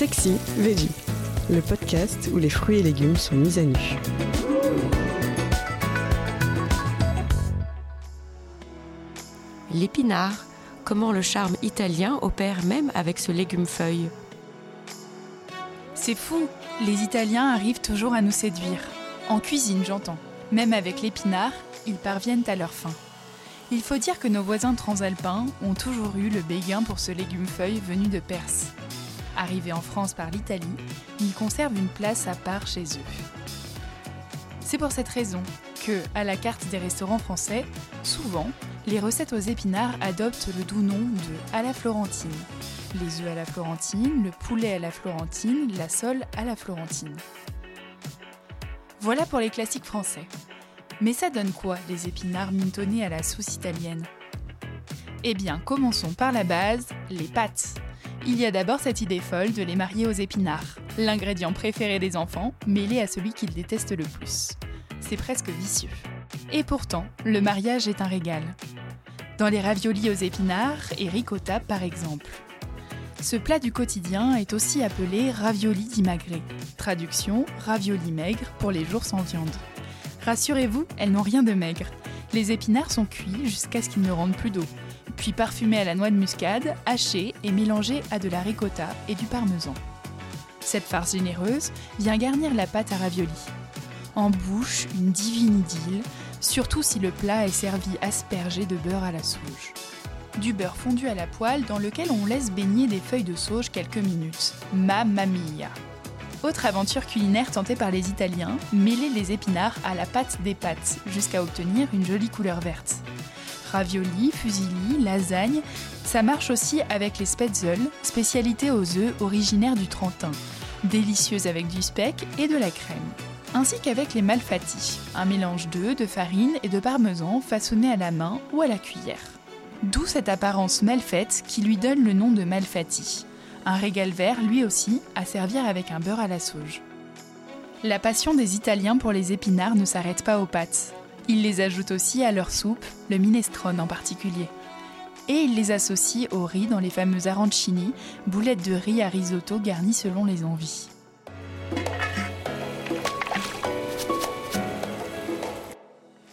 Sexy Veggie, le podcast où les fruits et légumes sont mis à nu. L'épinard, comment le charme italien opère même avec ce légume-feuille. C'est fou, les Italiens arrivent toujours à nous séduire. En cuisine, j'entends. Même avec l'épinard, ils parviennent à leur fin. Il faut dire que nos voisins transalpins ont toujours eu le béguin pour ce légume-feuille venu de Perse. Arrivé en France par l'Italie, il conserve une place à part chez eux. C'est pour cette raison que, à la carte des restaurants français, souvent, les recettes aux épinards adoptent le doux nom de à la florentine. Les œufs à la florentine, le poulet à la florentine, la sole à la florentine. Voilà pour les classiques français. Mais ça donne quoi, les épinards mitonnés à la sauce italienne? Eh bien, commençons par la base, les pâtes. Il y a d'abord cette idée folle de les marier aux épinards, l'ingrédient préféré des enfants, mêlé à celui qu'ils détestent le plus. C'est presque vicieux. Et pourtant, le mariage est un régal. Dans les raviolis aux épinards et ricotta par exemple. Ce plat du quotidien est aussi appelé ravioli di magre, traduction ravioli maigre pour les jours sans viande. Rassurez-vous, elles n'ont rien de maigre. Les épinards sont cuits jusqu'à ce qu'ils ne rendent plus d'eau, puis parfumés à la noix de muscade, hachés et mélangés à de la ricotta et du parmesan. Cette farce généreuse vient garnir la pâte à ravioli. En bouche, une divine idylle, surtout si le plat est servi aspergé de beurre à la sauge. Du beurre fondu à la poêle dans lequel on laisse baigner des feuilles de sauge quelques minutes. Mamma mia! Autre aventure culinaire tentée par les Italiens, mêler les épinards à la pâte des pâtes jusqu'à obtenir une jolie couleur verte. Ravioli, fusilli, lasagne, ça marche aussi avec les spätzle, spécialité aux œufs originaires du Trentin, délicieuses avec du speck et de la crème. Ainsi qu'avec les malfatti, un mélange d'œufs, de farine et de parmesan façonné à la main ou à la cuillère. D'où cette apparence mal faite qui lui donne le nom de malfatti un régal vert lui aussi à servir avec un beurre à la sauge. La passion des Italiens pour les épinards ne s'arrête pas aux pâtes. Ils les ajoutent aussi à leur soupe, le minestrone en particulier. Et ils les associent au riz dans les fameux arancini, boulettes de riz à risotto garnies selon les envies.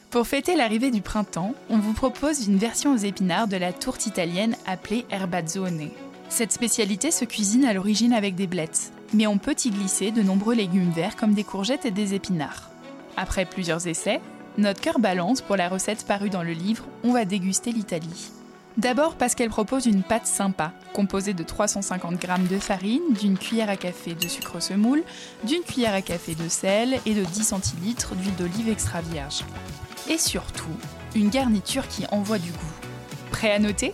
Pour fêter l'arrivée du printemps, on vous propose une version aux épinards de la tourte italienne appelée erbazzone. Cette spécialité se cuisine à l'origine avec des blettes, mais on peut y glisser de nombreux légumes verts comme des courgettes et des épinards. Après plusieurs essais, notre cœur balance pour la recette parue dans le livre On va déguster l'Italie. D'abord parce qu'elle propose une pâte sympa, composée de 350 g de farine, d'une cuillère à café de sucre semoule, d'une cuillère à café de sel et de 10 centilitres d'huile d'olive extra vierge. Et surtout, une garniture qui envoie du goût. Prêt à noter?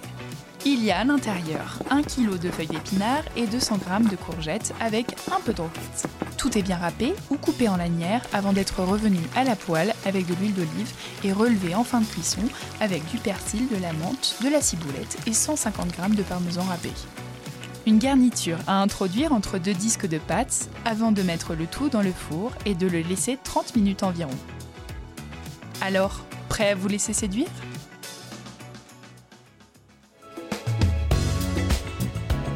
Il y a à l'intérieur 1 kg de feuilles d'épinards et 200 g de courgettes avec un peu de roquette. Tout est bien râpé ou coupé en lanières avant d'être revenu à la poêle avec de l'huile d'olive et relevé en fin de cuisson avec du persil, de la menthe, de la ciboulette et 150 g de parmesan râpé. Une garniture à introduire entre deux disques de pâte avant de mettre le tout dans le four et de le laisser 30 minutes environ. Alors, prêt à vous laisser séduire?